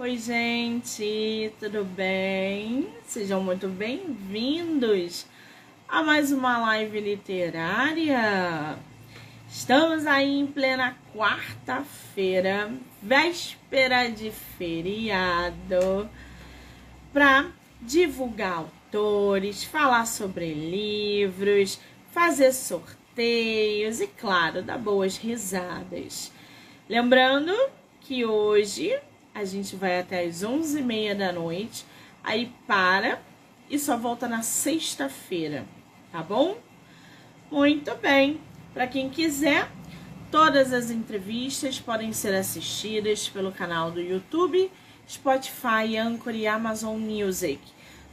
Oi, gente, tudo bem? Sejam muito bem-vindos a mais uma live literária. Estamos aí em plena quarta-feira, véspera de feriado, para divulgar autores, falar sobre livros, fazer sorteios e, claro, dar boas risadas. Lembrando que hoje a gente vai até as 11h30 da noite, aí para e só volta na sexta-feira, tá bom? Muito bem. Para quem quiser, todas as entrevistas podem ser assistidas pelo canal do YouTube, Spotify, Anchor e Amazon Music.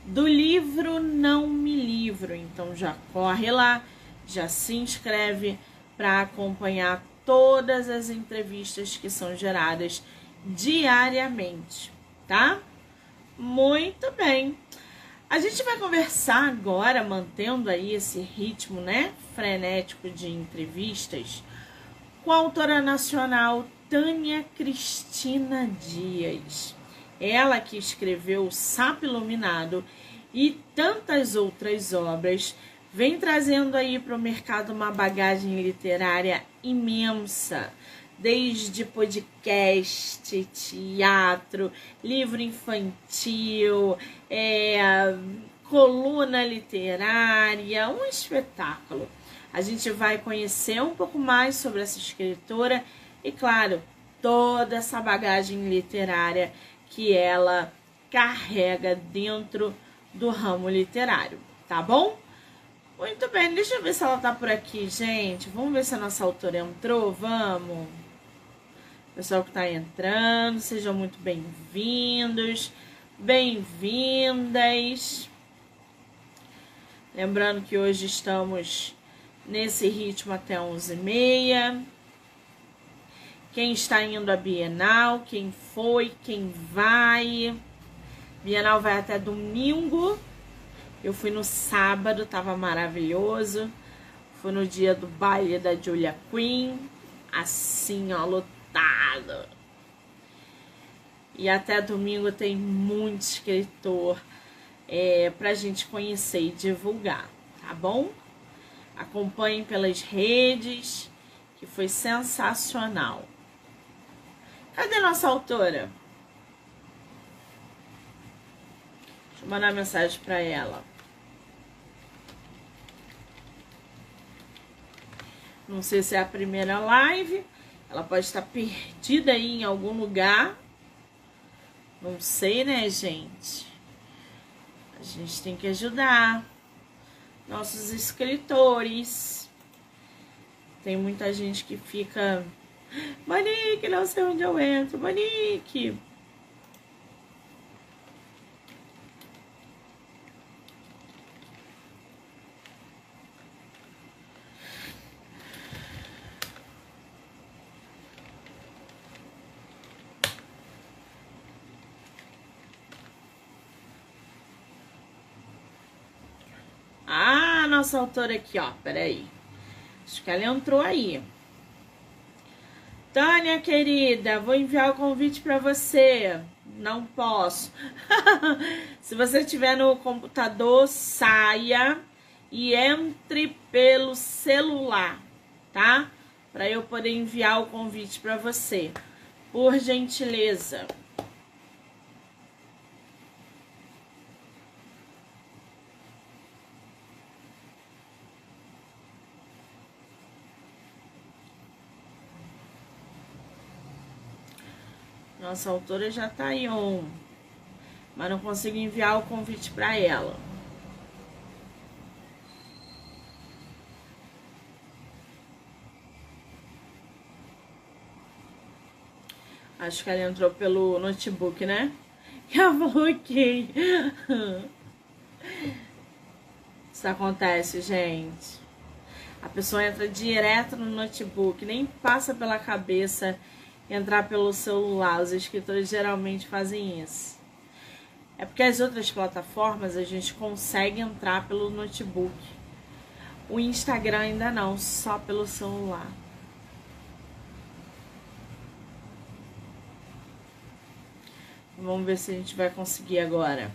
Do livro Não Me Livro, então já corre lá, já se inscreve para acompanhar todas as entrevistas que são geradas diariamente, tá? Muito bem. A gente vai conversar agora, mantendo aí esse ritmo, né, frenético de entrevistas, com a autora nacional Tânia Cristina Dias. Ela que escreveu Sapo Iluminado e tantas outras obras, vem trazendo aí para o mercado uma bagagem literária imensa desde podcast, teatro, livro infantil, é, coluna literária, um espetáculo. A gente vai conhecer um pouco mais sobre essa escritora e, claro, toda essa bagagem literária que ela carrega dentro do ramo literário, tá bom? Muito bem, deixa eu ver se ela tá por aqui, gente. Vamos ver se a nossa autora entrou, vamos. Pessoal que está entrando, sejam muito bem-vindos, bem-vindas. Lembrando que hoje estamos nesse ritmo até 11h30. Quem está indo à Bienal, quem foi, quem vai. Bienal vai até domingo. Eu fui no sábado, tava maravilhoso. Foi no dia do baile da Julia Queen. Assim, ó, lotado lotado. E até domingo tem muito escritor é, pra gente conhecer e divulgar, tá bom? Acompanhem pelas redes, que foi sensacional. Cadê nossa autora? Deixa eu mandar mensagem para ela. Não sei se é a primeira live, ela pode estar perdida aí em algum lugar. Não sei, né, gente? A gente tem que ajudar nossos escritores. Tem muita gente que fica. Monique, não sei onde eu entro. Monique, nossa autora aqui, ó. Peraí. Acho que ela entrou aí. Tânia, querida, vou enviar o convite para você. Não posso. Se você estiver no computador, saia e entre pelo celular, tá? Para eu poder enviar o convite para você. Por gentileza. Nossa autora já tá aí on, mas não consigo enviar o convite para ela. Acho que ela entrou pelo notebook, né? Eu bloqueei. Isso acontece, gente. A pessoa entra direto no notebook, nem passa pela cabeça entrar pelo celular. Os escritores geralmente fazem isso. É porque as outras plataformas a gente consegue entrar pelo notebook. O Instagram ainda não, só pelo celular. Vamos ver se a gente vai conseguir agora.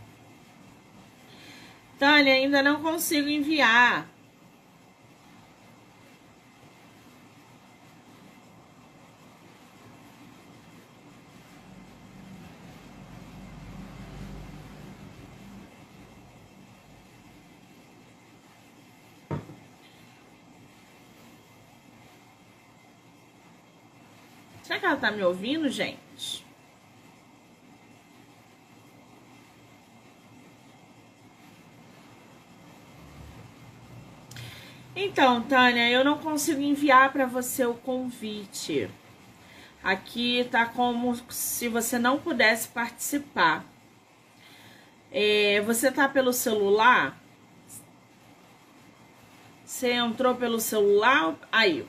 Tânia, ainda não consigo enviar. Será que ela tá me ouvindo, gente? Então, Tânia, eu não consigo enviar para você o convite. Aqui tá como se você não pudesse participar. É, você tá pelo celular? Você entrou pelo celular? Aí,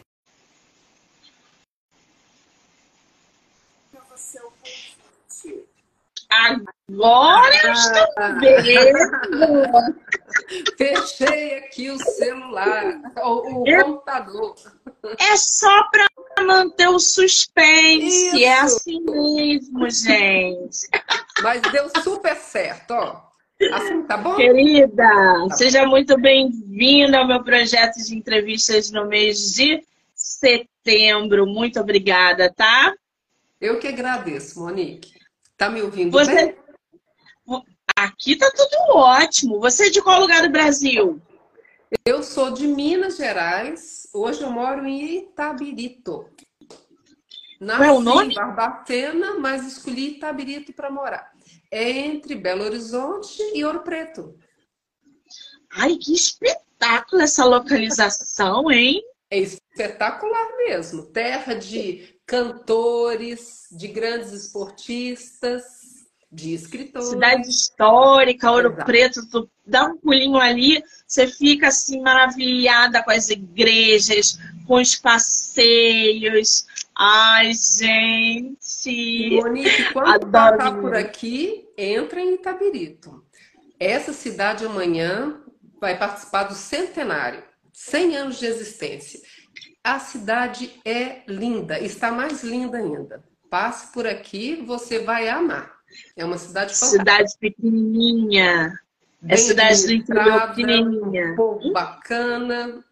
Agora estou vendo. Fechei aqui o celular, o, o é, computador. É só para manter o suspense. Isso. É assim mesmo, gente. Mas deu super certo, ó. Assim, tá bom? Querida, tá seja bom. muito bem-vinda ao meu projeto de entrevistas no mês de setembro. Muito obrigada, tá? Eu que agradeço, Monique. Tá me ouvindo Você... bem? Aqui tá tudo ótimo. Você é de qual lugar do Brasil? Eu sou de Minas Gerais. Hoje eu moro em Itabirito. Nasci é o nome? em Barbacena, mas escolhi Itabirito para morar. É entre Belo Horizonte e Ouro Preto. Ai, que espetáculo essa localização, hein? É espetacular mesmo. Terra de cantores, de grandes esportistas, de escritores. Cidade histórica, Ouro Exato. Preto, tu dá um pulinho ali, você fica assim maravilhada com as igrejas, com os passeios. Ai, gente! Monique, quando Adoro passar por aqui, entra em Itabirito. Essa cidade amanhã vai participar do centenário, 100 anos de existência. A cidade é linda, está mais linda ainda. Passe por aqui, você vai amar. É uma cidade fantástica. Cidade pequenininha. É Bem é cidade do interior pequenininha. Um bacana.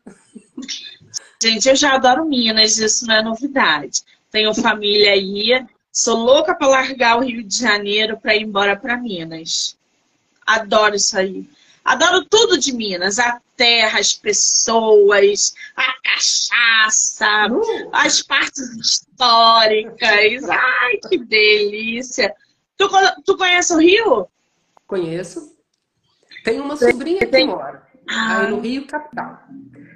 Gente, eu já adoro Minas, isso não é novidade. Tenho família aí, sou louca para largar o Rio de Janeiro para ir embora para Minas. Adoro isso aí. Adoro tudo de Minas, a terra, as pessoas, a cachaça, uh. as partes históricas. Ai, que delícia! Tu, tu conhece o Rio? Conheço. Tem uma sobrinha que mora ah. aí no Rio capital.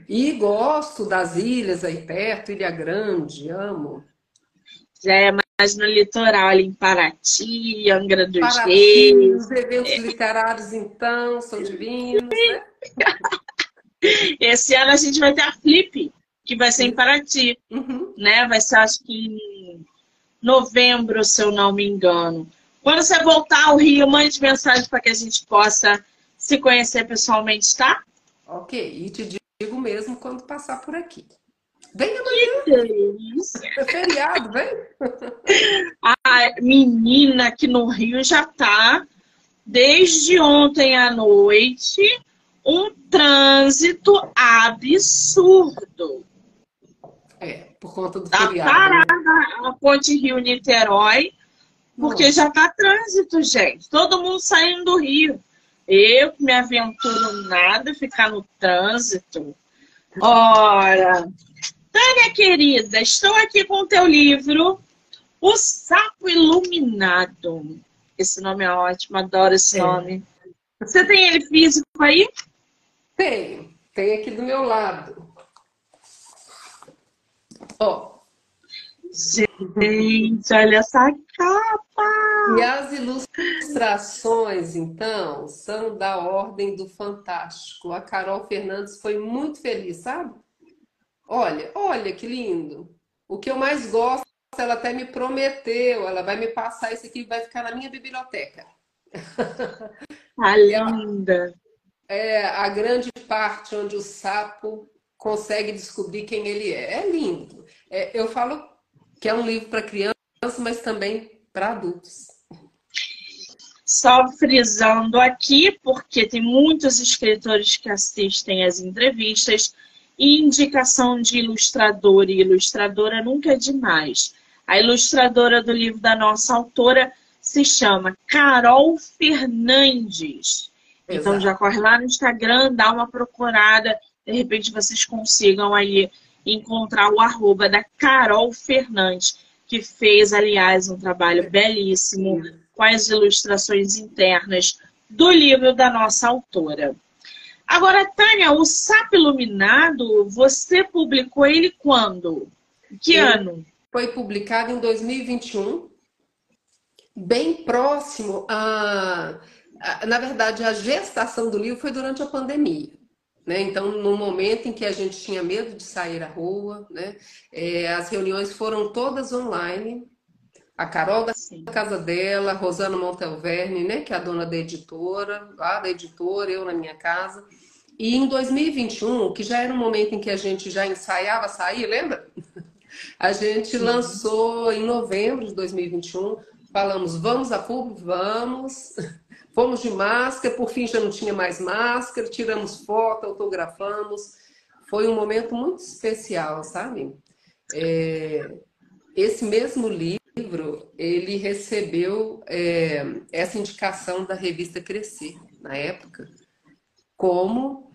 E gosto das ilhas aí perto, Ilha Grande, amo. É mais no litoral, ali em Paraty, Angra dos Paraty, Reis. Os eventos é. literários, então, são divinos, né? Esse ano a gente vai ter a Flip, que vai ser em Paraty, uhum. né? Vai ser, acho que em novembro, se eu não me engano. Quando você voltar ao Rio, mande mensagem para que a gente possa se conhecer pessoalmente, tá? Ok, e te digo mesmo quando passar por aqui. Vem amanhã. É feriado, vem. A menina aqui no Rio já tá desde ontem à noite um trânsito absurdo. É, por conta do tá feriado. Né? parada a ponte Rio-Niterói, porque Nossa. já tá trânsito, gente. Todo mundo saindo do Rio. Eu que me aventuro nada ficar no trânsito. Ora, Tânia querida, estou aqui com o teu livro O Sapo Iluminado. Esse nome é ótimo, adoro esse é. nome. Você tem ele físico aí? Tenho, tem aqui do meu lado. Ó. Gente, olha essa capa! E as ilustrações, então, são da Ordem do Fantástico. A Carol Fernandes foi muito feliz, sabe? Olha, olha que lindo. O que eu mais gosto, ela até me prometeu, ela vai me passar isso aqui, vai ficar na minha biblioteca. Ah, linda! É a grande parte onde o sapo consegue descobrir quem ele é. É lindo. É, eu falo que é um livro para crianças, mas também para adultos. Só frisando aqui, porque tem muitos escritores que assistem as entrevistas, e indicação de ilustrador e ilustradora nunca é demais. A ilustradora do livro da nossa autora se chama Carol Fernandes. Exato. Então já corre lá no Instagram, dá uma procurada, de repente vocês consigam aí encontrar o arroba da Carol Fernandes, que fez, aliás, um trabalho belíssimo com as ilustrações internas do livro da nossa autora. Agora, Tânia, o Sapo Iluminado, você publicou ele quando? Que ele ano? Foi publicado em 2021, bem próximo a. Na verdade, a gestação do livro foi durante a pandemia. Né? Então, no momento em que a gente tinha medo de sair à rua, né? É, as reuniões foram todas online, a Carol da Sim. casa dela, Rosana Montelverne, né, que é a dona da editora, lá da editora, eu na minha casa. E em 2021, que já era um momento em que a gente já ensaiava sair, lembra? A gente Sim. lançou em novembro de 2021, falamos, vamos a público? Vamos. Fomos de máscara, por fim já não tinha mais máscara, tiramos foto, autografamos. Foi um momento muito especial, sabe? É... Esse mesmo livro livro, ele recebeu é, essa indicação da revista Crescer, na época, como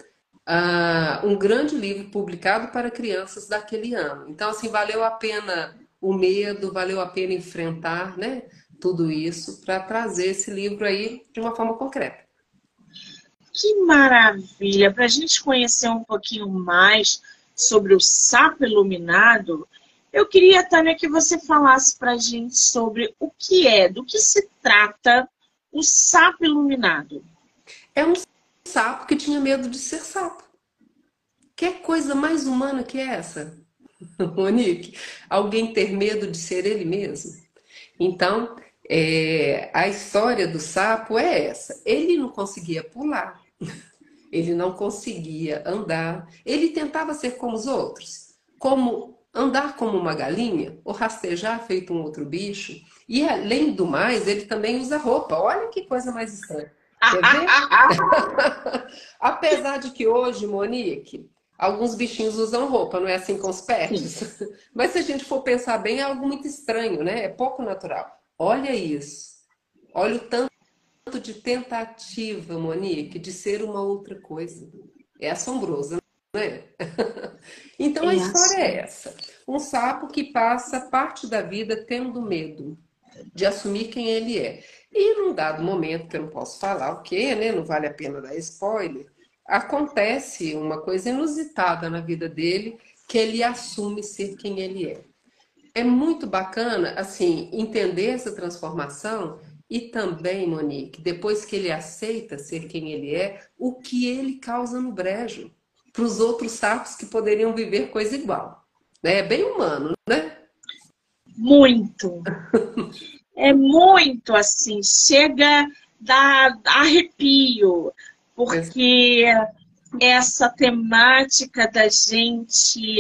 ah, um grande livro publicado para crianças daquele ano. Então, assim, valeu a pena o medo, valeu a pena enfrentar né, tudo isso para trazer esse livro aí de uma forma concreta. Que maravilha! Para a gente conhecer um pouquinho mais sobre o sapo iluminado, eu queria, Tânia, que você falasse para a gente sobre o que é, do que se trata o sapo iluminado. É um sapo que tinha medo de ser sapo. Que coisa mais humana que é essa, Monique? Alguém ter medo de ser ele mesmo? Então, é, a história do sapo é essa. Ele não conseguia pular, ele não conseguia andar, ele tentava ser como os outros, como andar como uma galinha ou rastejar feito um outro bicho. E além do mais, ele também usa roupa. Olha que coisa mais estranha. Apesar de que hoje, Monique, alguns bichinhos usam roupa, não é assim com os pets? Mas se a gente for pensar bem, é algo muito estranho, né? É pouco natural. Olha isso. Olha o tanto de tentativa, Monique, de ser uma outra coisa. É assombroso, né? Então a história é essa. Um sapo que passa parte da vida tendo medo de assumir quem ele é. E num dado momento, que eu não posso falar o que, né? Não vale a pena dar spoiler. Acontece uma coisa inusitada na vida dele, que ele assume ser quem ele é. É muito bacana, assim, entender essa transformação e também, Monique, depois que ele aceita ser quem ele é, o que ele causa no brejo para os outros sapos que poderiam viver coisa igual. Né? É bem humano, né? Muito. é muito assim, chega da arrepio, porque essa temática da gente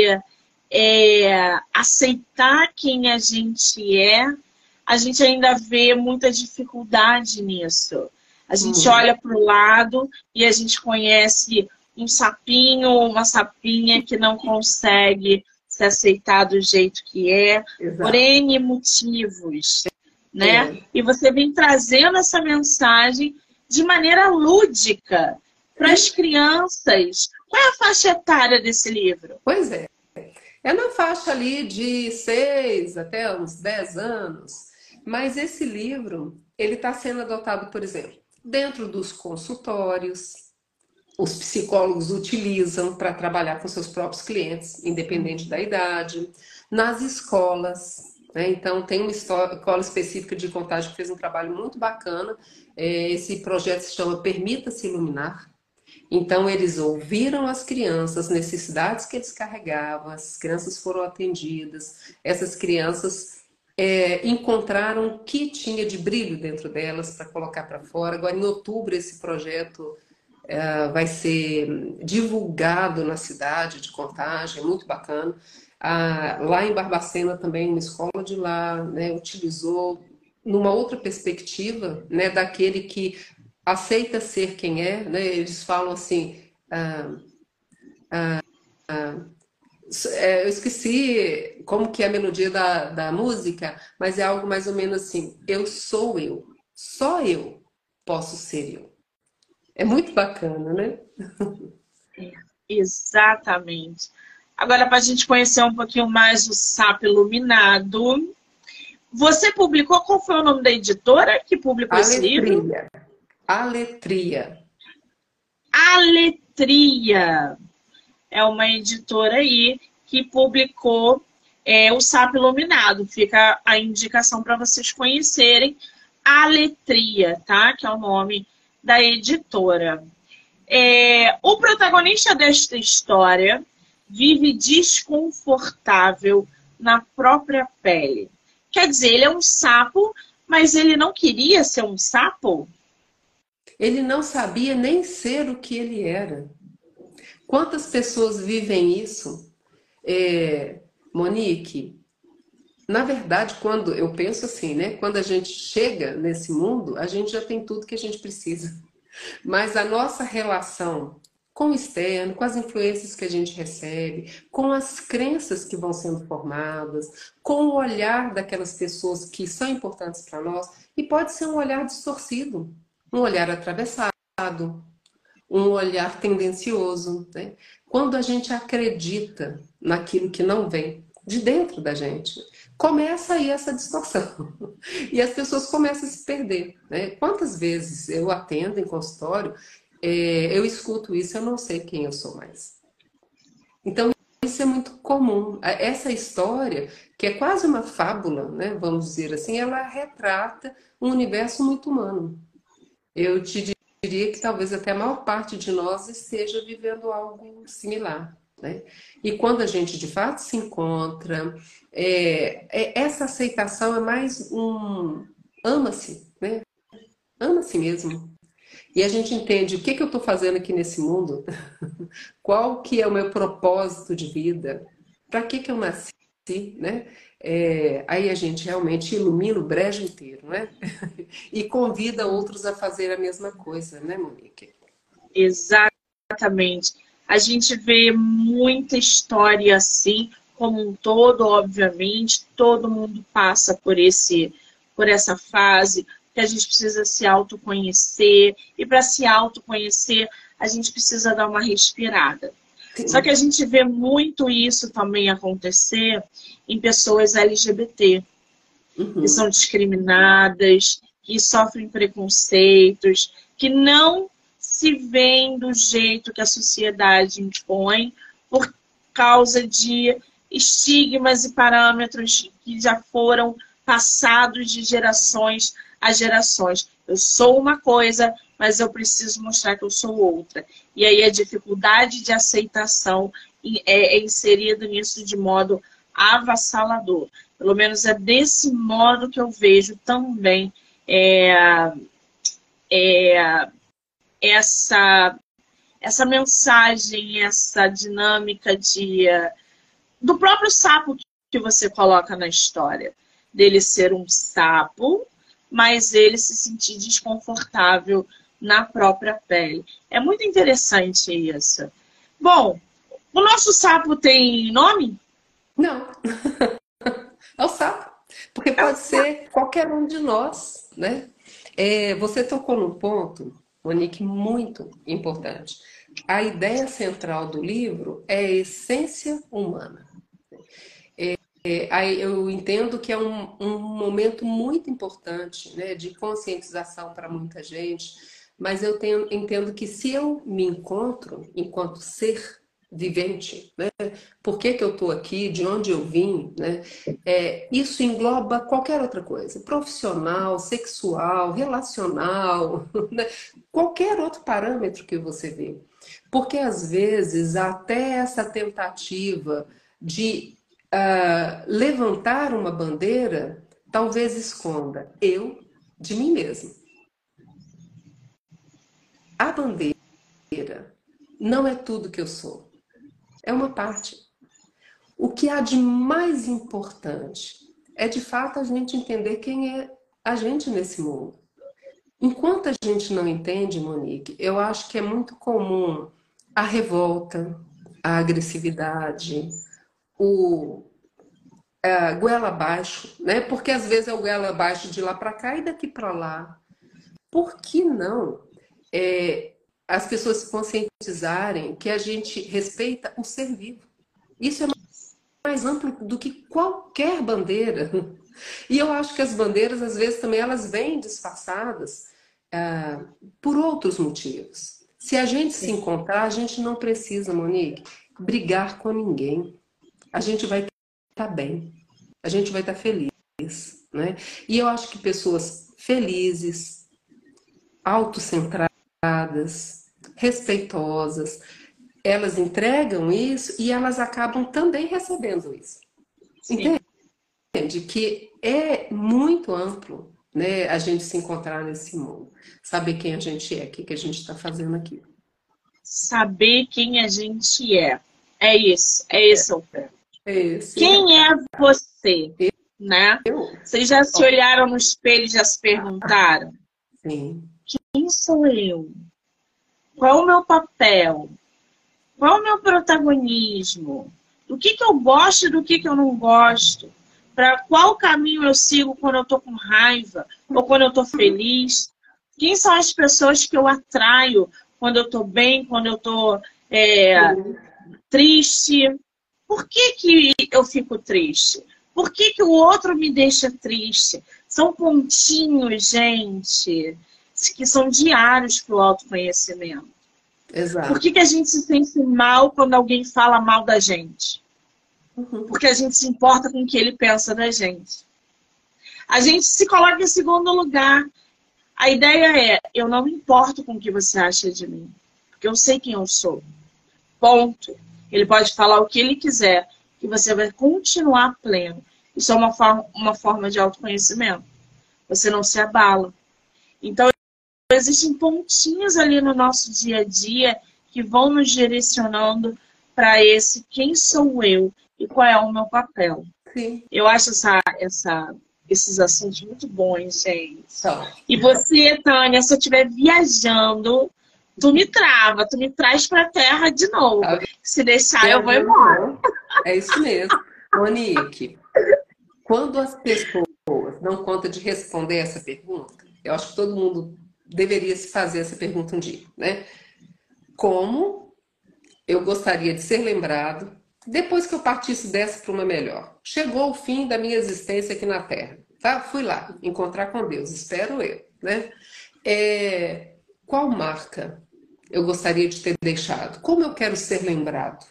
é, aceitar quem a gente é, a gente ainda vê muita dificuldade nisso. A gente uhum. olha para o lado e a gente conhece um sapinho ou uma sapinha que não consegue se aceitar do jeito que é, Exato. por N motivos, né? É. E você vem trazendo essa mensagem de maneira lúdica para as crianças. Qual é a faixa etária desse livro? Pois é. É na faixa ali de 6 até uns 10 anos. Mas esse livro, ele está sendo adotado, por exemplo, dentro dos consultórios, os psicólogos utilizam para trabalhar com seus próprios clientes, independente da idade, nas escolas. Né? Então, tem uma escola específica de contagem que fez um trabalho muito bacana. É, esse projeto se chama Permita-se Iluminar. Então, eles ouviram as crianças, necessidades que eles carregavam, as crianças foram atendidas, essas crianças é, encontraram o que tinha de brilho dentro delas para colocar para fora. Agora, em outubro, esse projeto é, vai ser divulgado na cidade de Contagem, muito bacana. Ah, lá em Barbacena também, uma escola de lá, né, utilizou numa outra perspectiva, né, daquele que aceita ser quem é, né? Eles falam assim, ah, ah, é, eu esqueci como que é a melodia da, da música, mas é algo mais ou menos assim, eu sou eu, só eu posso ser eu. É muito bacana, né? É, exatamente. Agora, para a gente conhecer um pouquinho mais o Sapo Iluminado, você publicou, qual foi o nome da editora que publicou Aletria. esse livro? Aletria. Aletria. É uma editora aí que publicou é, o Sapo Iluminado. Fica a indicação para vocês conhecerem. Aletria, tá? Que é o nome da editora. É, o protagonista desta história vive desconfortável na própria pele. Quer dizer, ele é um sapo, mas ele não queria ser um sapo? Ele não sabia nem ser o que ele era. Quantas pessoas vivem isso? É, Monique, na verdade, quando eu penso assim, né? Quando a gente chega nesse mundo, a gente já tem tudo que a gente precisa. Mas a nossa relação com o externo, com as influências que a gente recebe, com as crenças que vão sendo formadas, com o olhar daquelas pessoas que são importantes para nós, e pode ser um olhar distorcido, um olhar atravessado, um olhar tendencioso. Né? Quando a gente acredita naquilo que não vem de dentro da gente, começa aí essa distorção. E as pessoas começam a se perder. Né? Quantas vezes eu atendo em consultório é, eu escuto isso, eu não sei quem eu sou mais. Então, isso é muito comum. Essa história, que é quase uma fábula, né, vamos dizer assim, ela retrata um universo muito humano. Eu te diria que talvez até a maior parte de nós esteja vivendo algo similar. Né? E quando a gente de fato se encontra, é, é, essa aceitação é mais um ama-se, né? ama-se mesmo. E a gente entende o que, que eu estou fazendo aqui nesse mundo, qual que é o meu propósito de vida, para que, que eu nasci, né? É, aí a gente realmente ilumina o brejo inteiro, né? e convida outros a fazer a mesma coisa, né, Monique? Exatamente. A gente vê muita história assim, como um todo, obviamente, todo mundo passa por esse por essa fase, que a gente precisa se autoconhecer. E para se autoconhecer, a gente precisa dar uma respirada. Sim. Só que a gente vê muito isso também acontecer em pessoas LGBT, uhum. que são discriminadas, que sofrem preconceitos, que não se veem do jeito que a sociedade impõe por causa de estigmas e parâmetros que já foram passados de gerações as gerações. Eu sou uma coisa, mas eu preciso mostrar que eu sou outra. E aí a dificuldade de aceitação é, é inserida nisso de modo avassalador. Pelo menos é desse modo que eu vejo também é, é, essa, essa mensagem, essa dinâmica de, do próprio sapo que você coloca na história. Dele ser um sapo mas ele se sentir desconfortável na própria pele. É muito interessante isso. Bom, o nosso sapo tem nome? Não. é o sapo. Porque pode é ser qualquer um de nós, né? É, você tocou num ponto, Monique, muito importante. A ideia central do livro é a essência humana. É, aí eu entendo que é um, um momento muito importante né, de conscientização para muita gente, mas eu tenho, entendo que se eu me encontro enquanto ser vivente, né, por que, que eu estou aqui, de onde eu vim, né, é, isso engloba qualquer outra coisa, profissional, sexual, relacional, né, qualquer outro parâmetro que você vê. Porque às vezes até essa tentativa de uh, levantar uma bandeira talvez esconda eu de mim mesmo. A bandeira não é tudo que eu sou, é uma parte. O que há de mais importante é de fato a gente entender quem é a gente nesse mundo. Enquanto a gente não entende, Monique, eu acho que é muito comum a revolta, a agressividade, o a goela abaixo, né? Porque às vezes é o goela abaixo de lá para cá e daqui para lá. Por que não é, as pessoas se conscientizarem que a gente respeita o ser vivo? Isso é mais amplo do que qualquer bandeira. E eu acho que as bandeiras, às vezes, também elas vêm disfarçadas ah, por outros motivos. Se a gente se encontrar, a gente não precisa, Monique, brigar com ninguém. A gente vai estar bem, a gente vai estar feliz. Né? E eu acho que pessoas felizes, autocentradas, respeitosas, elas entregam isso e elas acabam também recebendo isso. Sim. Entende? Que é muito amplo né, a gente se encontrar nesse mundo. Saber quem a gente é, o que, que a gente está fazendo aqui. Saber quem a gente é. É isso, é esse é o ponto. É. Quem é você? Eu, né? Eu. Vocês já se olharam no espelho e já se perguntaram? Sim. Quem sou eu? Qual é o meu papel? Qual é o meu protagonismo? Do que, que eu gosto e do que, que eu não gosto? para qual caminho eu sigo quando eu estou com raiva ou quando eu estou feliz. Quem são as pessoas que eu atraio quando eu estou bem, quando eu estou é, triste? Por que, que eu fico triste? Por que, que o outro me deixa triste? São pontinhos, gente, que são diários para o autoconhecimento. Exato. Por que, que a gente se sente mal quando alguém fala mal da gente? Uhum. Porque a gente se importa com o que ele pensa da gente. A gente se coloca em segundo lugar. A ideia é: eu não me importo com o que você acha de mim, porque eu sei quem eu sou. Ponto. Ele pode falar o que ele quiser, que você vai continuar pleno. Isso é uma forma, uma forma de autoconhecimento. Você não se abala. Então, existem pontinhos ali no nosso dia a dia que vão nos direcionando para esse quem sou eu e qual é o meu papel. Sim. Eu acho essa, essa, esses assuntos muito bons, gente. E você, Tânia, se eu estiver viajando, tu me trava, tu me traz para a terra de novo. Tá se deixar, é eu vou embora. É isso mesmo. Monique, quando as pessoas dão conta de responder essa pergunta, eu acho que todo mundo deveria se fazer essa pergunta um dia, né? Como eu gostaria de ser lembrado depois que eu partisse dessa para uma melhor. Chegou o fim da minha existência aqui na Terra. Tá? Fui lá encontrar com Deus, espero eu. Né? É, qual marca eu gostaria de ter deixado? Como eu quero ser lembrado?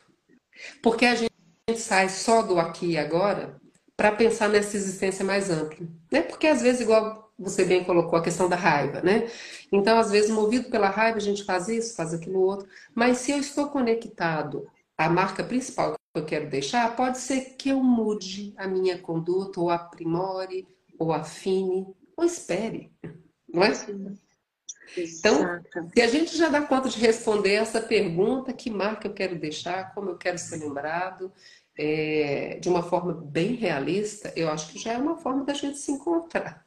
Porque a gente sai só do aqui e agora para pensar nessa existência mais ampla. Né? Porque às vezes, igual você bem colocou, a questão da raiva, né? Então, às vezes, movido pela raiva, a gente faz isso, faz aquilo outro. Mas se eu estou conectado à marca principal eu quero deixar, pode ser que eu mude a minha conduta, ou aprimore, ou afine, ou espere. Não é? Então, se a gente já dá conta de responder essa pergunta, que marca eu quero deixar, como eu quero ser lembrado, é, de uma forma bem realista, eu acho que já é uma forma da gente se encontrar.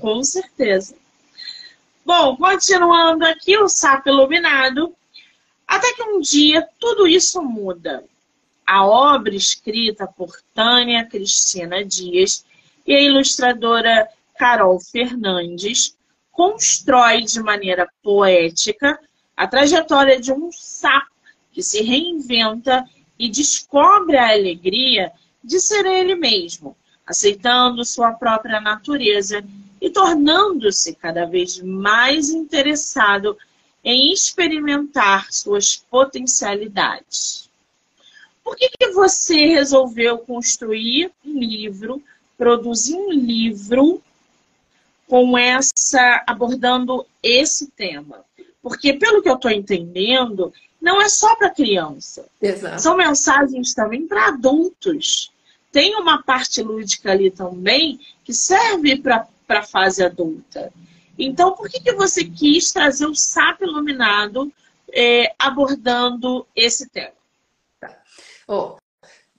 Com certeza. Bom, continuando aqui, o sapo iluminado até que um dia tudo isso muda. A obra escrita por Tânia Cristina Dias e a ilustradora Carol Fernandes constrói de maneira poética a trajetória de um sapo que se reinventa e descobre a alegria de ser ele mesmo, aceitando sua própria natureza e tornando-se cada vez mais interessado em experimentar suas potencialidades. Por que, que você resolveu construir um livro, produzir um livro com essa abordando esse tema? Porque pelo que eu estou entendendo, não é só para criança. Exato. São mensagens também para adultos. Tem uma parte lúdica ali também que serve para a fase adulta. Então, por que, que você quis trazer o SAP iluminado é, abordando esse tema? Tá. Oh,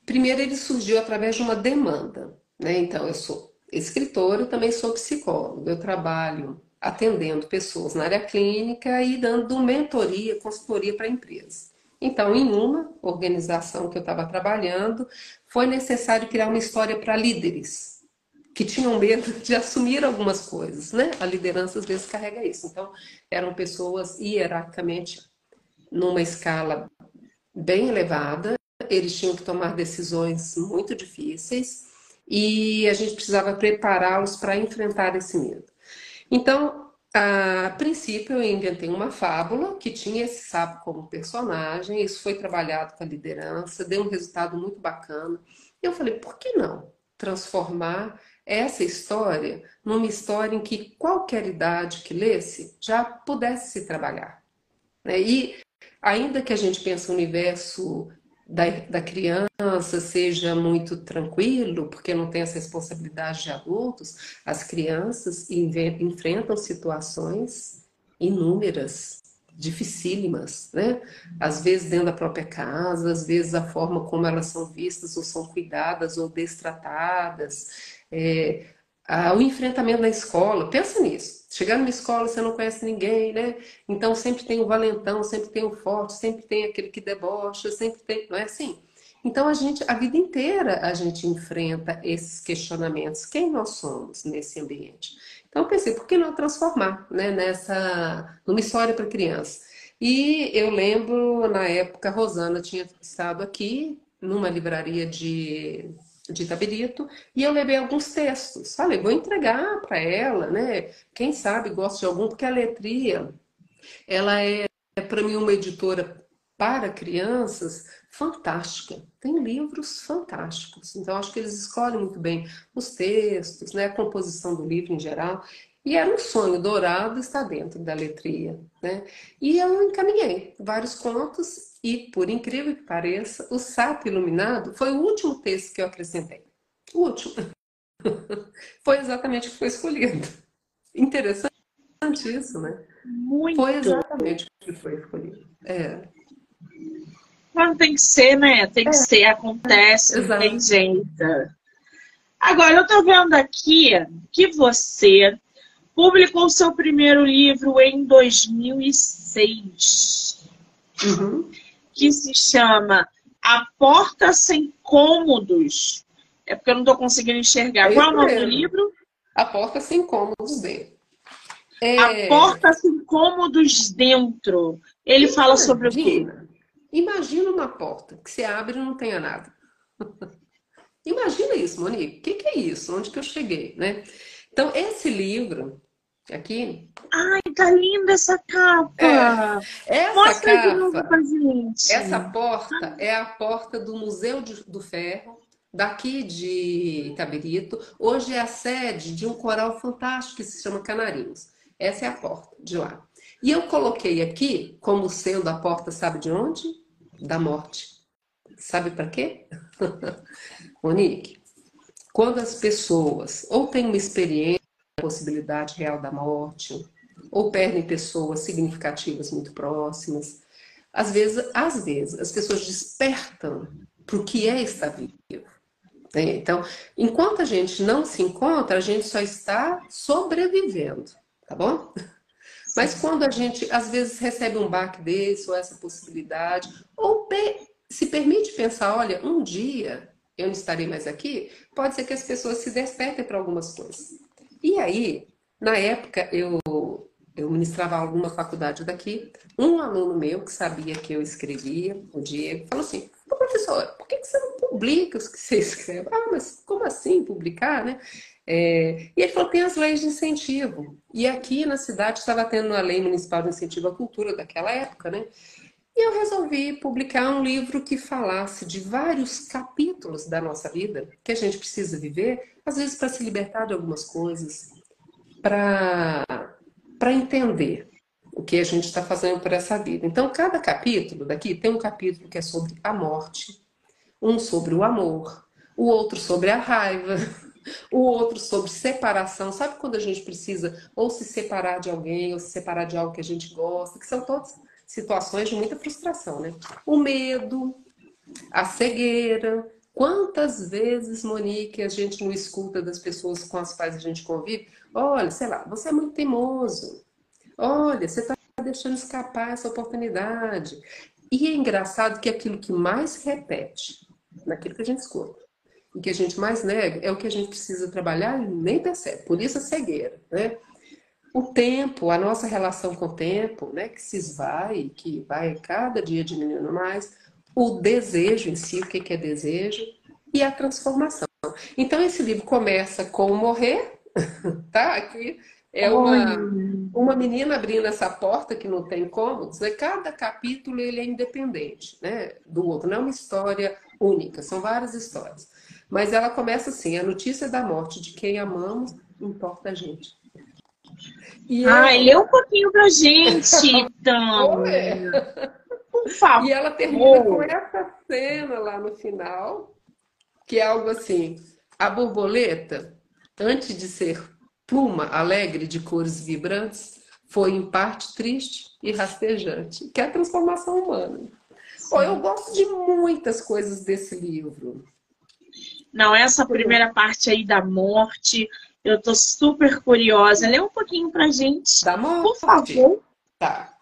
primeiro, ele surgiu através de uma demanda. Né? Então, eu sou escritora, também sou psicóloga. Eu trabalho atendendo pessoas na área clínica e dando mentoria, consultoria para empresas. Então, em uma organização que eu estava trabalhando, foi necessário criar uma história para líderes que tinham medo de assumir algumas coisas, né? A liderança às vezes carrega isso. Então, eram pessoas hierarquicamente numa escala bem elevada, eles tinham que tomar decisões muito difíceis e a gente precisava prepará-los para enfrentar esse medo. Então, a princípio, eu inventei uma fábula que tinha esse sapo como personagem. Isso foi trabalhado com a liderança, deu um resultado muito bacana. E eu falei, por que não transformar essa história numa história em que qualquer idade que lesse já pudesse se trabalhar? Né? E ainda que a gente pense o universo da, da criança seja muito tranquilo, porque não tem as responsabilidades de adultos, as crianças enfrentam situações inúmeras, dificílimas, né? Às vezes dentro da própria casa, às vezes a forma como elas são vistas ou são cuidadas ou destratadas. É, o enfrentamento na escola, pensa nisso. Chegar numa escola, você não conhece ninguém, né? Então sempre tem o valentão, sempre tem o forte, sempre tem aquele que debocha, sempre tem. Não é assim? Então a gente, a vida inteira, a gente enfrenta esses questionamentos. Quem nós somos nesse ambiente? Então eu pensei, por que não transformar né, nessa, numa história para criança? E eu lembro, na época, a Rosana tinha estado aqui numa livraria de de Itabirito, e eu levei alguns textos. Falei, vou entregar para ela, né? Quem sabe gosta de algum, porque a Letria, ela é, é para mim uma editora para crianças fantástica. Tem livros fantásticos. Então, acho que eles escolhem muito bem os textos, né? a composição do livro em geral. E era um sonho dourado estar dentro da letria, né? E eu encaminhei vários contos e, por incrível que pareça, o Sapo Iluminado foi o último texto que eu acrescentei. O último. foi exatamente o que foi escolhido. Interessante isso, né? Muito. Foi exatamente o que foi escolhido. É. Não tem que ser, né? Tem que é. ser, acontece, Exato. não tem jeito. Agora, eu tô vendo aqui que você publicou seu primeiro livro em 2006, uhum. que se chama A Porta Sem Cômodos. É porque eu não estou conseguindo enxergar. É Qual é o nome do livro? A Porta Sem Cômodos Dentro. É... A Porta Sem Cômodos Dentro. Ele Imagina, fala sobre o quê? Imagina uma porta que você abre e não tenha nada. Imagina isso, Monique. O que, que, é isso? Onde que eu cheguei, né? Então, esse livro, Aqui. Ai, tá linda essa capa! É, essa Mostra capa, de novo pra gente. Essa porta é a porta do Museu do Ferro, daqui de Itabirito. Hoje é a sede de um coral fantástico que se chama Canarinhos. Essa é a porta de lá. E eu coloquei aqui como sendo a porta, sabe de onde? Da morte. Sabe para quê? Monique, quando as pessoas ou têm uma experiência possibilidade real da morte, ou perdem pessoas significativas muito próximas. Às vezes, às vezes, as pessoas despertam para o que é estar vivo. Né? Então, enquanto a gente não se encontra, a gente só está sobrevivendo, tá bom? Mas quando a gente, às vezes, recebe um baque desse, ou essa possibilidade, ou se permite pensar, olha, um dia eu não estarei mais aqui, pode ser que as pessoas se despertem para algumas coisas. E aí, na época, eu, eu ministrava alguma faculdade daqui. Um aluno meu que sabia que eu escrevia, o Diego, falou assim: professor, por que você não publica os que você escreve? Ah, mas como assim publicar, né? É, e ele falou: tem as leis de incentivo. E aqui na cidade estava tendo a lei municipal de incentivo à cultura daquela época, né? E eu resolvi publicar um livro que falasse de vários capítulos da nossa vida que a gente precisa viver, às vezes para se libertar de algumas coisas, para entender o que a gente está fazendo por essa vida. Então, cada capítulo daqui tem um capítulo que é sobre a morte, um sobre o amor, o outro sobre a raiva, o outro sobre separação. Sabe quando a gente precisa ou se separar de alguém, ou se separar de algo que a gente gosta, que são todos situações de muita frustração, né? O medo, a cegueira, Quantas vezes, Monique, a gente não escuta das pessoas com as quais a gente convive? Olha, sei lá, você é muito teimoso. Olha, você está deixando escapar essa oportunidade. E é engraçado que aquilo que mais repete, naquilo que a gente escuta, e que a gente mais nega, é o que a gente precisa trabalhar e nem percebe. Por isso a cegueira, né? O tempo, a nossa relação com o tempo, né, que se esvai, que vai cada dia diminuindo mais, o desejo em si, o que é desejo, e a transformação. Então, esse livro começa com o morrer, tá? Aqui é uma, uma menina abrindo essa porta que não tem cômodos, né? Cada capítulo ele é independente, né? Do outro, não é uma história única, são várias histórias. Mas ela começa assim: a notícia da morte de quem amamos importa a gente. E Ai, lê um pouquinho pra gente, então. Por favor. E ela termina com essa cena lá no final, que é algo assim: a borboleta, antes de ser pluma alegre de cores vibrantes, foi em parte triste e rastejante, que é a transformação humana. Eu gosto de muitas coisas desse livro. Não, essa primeira parte aí da morte, eu tô super curiosa. Lê um pouquinho pra gente. Da morte? Por favor. Tá.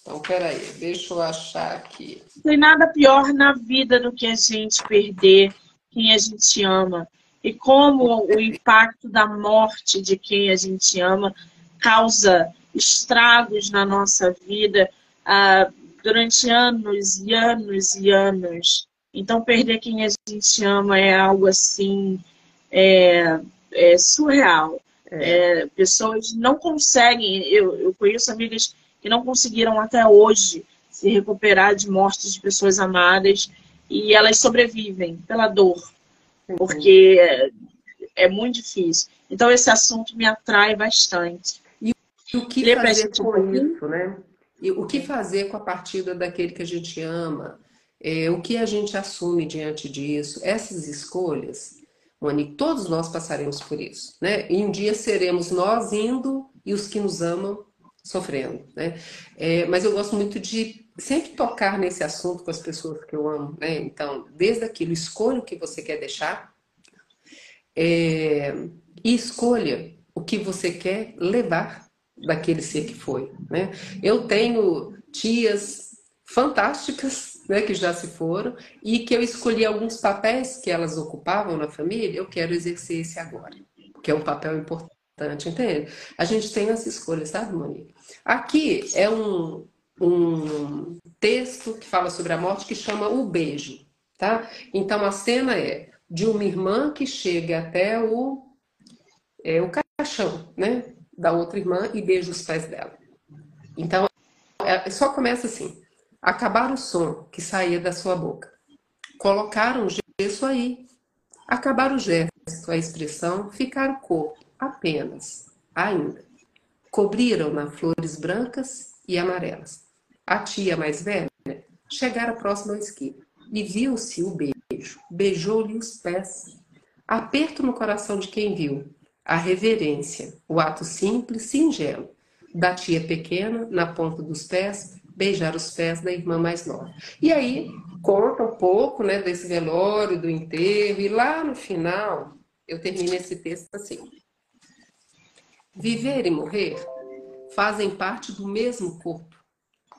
Então, peraí, deixa eu achar aqui. Não tem nada pior na vida do que a gente perder quem a gente ama. E como o impacto da morte de quem a gente ama causa estragos na nossa vida uh, durante anos e anos e anos. Então, perder quem a gente ama é algo assim é, é surreal. É. É, pessoas não conseguem. Eu, eu conheço amigas que não conseguiram até hoje se recuperar de mortes de pessoas amadas e elas sobrevivem pela dor, porque é, é muito difícil. Então, esse assunto me atrai bastante. E o que Lê fazer com isso, né? E o que fazer com a partida daquele que a gente ama? É, o que a gente assume diante disso? Essas escolhas, Monique, todos nós passaremos por isso, né? E um dia seremos nós indo e os que nos amam sofrendo, né? É, mas eu gosto muito de sempre tocar nesse assunto com as pessoas que eu amo, né? Então, desde aquilo, escolha o que você quer deixar é, e escolha o que você quer levar daquele ser que foi, né? Eu tenho tias fantásticas, né, que já se foram e que eu escolhi alguns papéis que elas ocupavam na família, eu quero exercer esse agora, que é um papel importante entende? A gente tem as escolhas, sabe, Monique? Aqui é um, um texto que fala sobre a morte que chama O Beijo, tá? Então a cena é de uma irmã que chega até o, é, o caixão, né? Da outra irmã e beija os pés dela. Então, é, só começa assim. Acabar o som que saía da sua boca. Colocaram gesso aí. Acabar o gesto, a expressão, ficar o corpo apenas, ainda. Cobriram-na flores brancas e amarelas. A tia mais velha chegara próxima à esquina e viu-se o beijo. Beijou-lhe os pés. Aperto no coração de quem viu. A reverência, o ato simples, singelo, da tia pequena, na ponta dos pés, beijar os pés da irmã mais nova. E aí conta um pouco né, desse velório, do enterro, e lá no final eu termino esse texto assim. Viver e morrer fazem parte do mesmo corpo.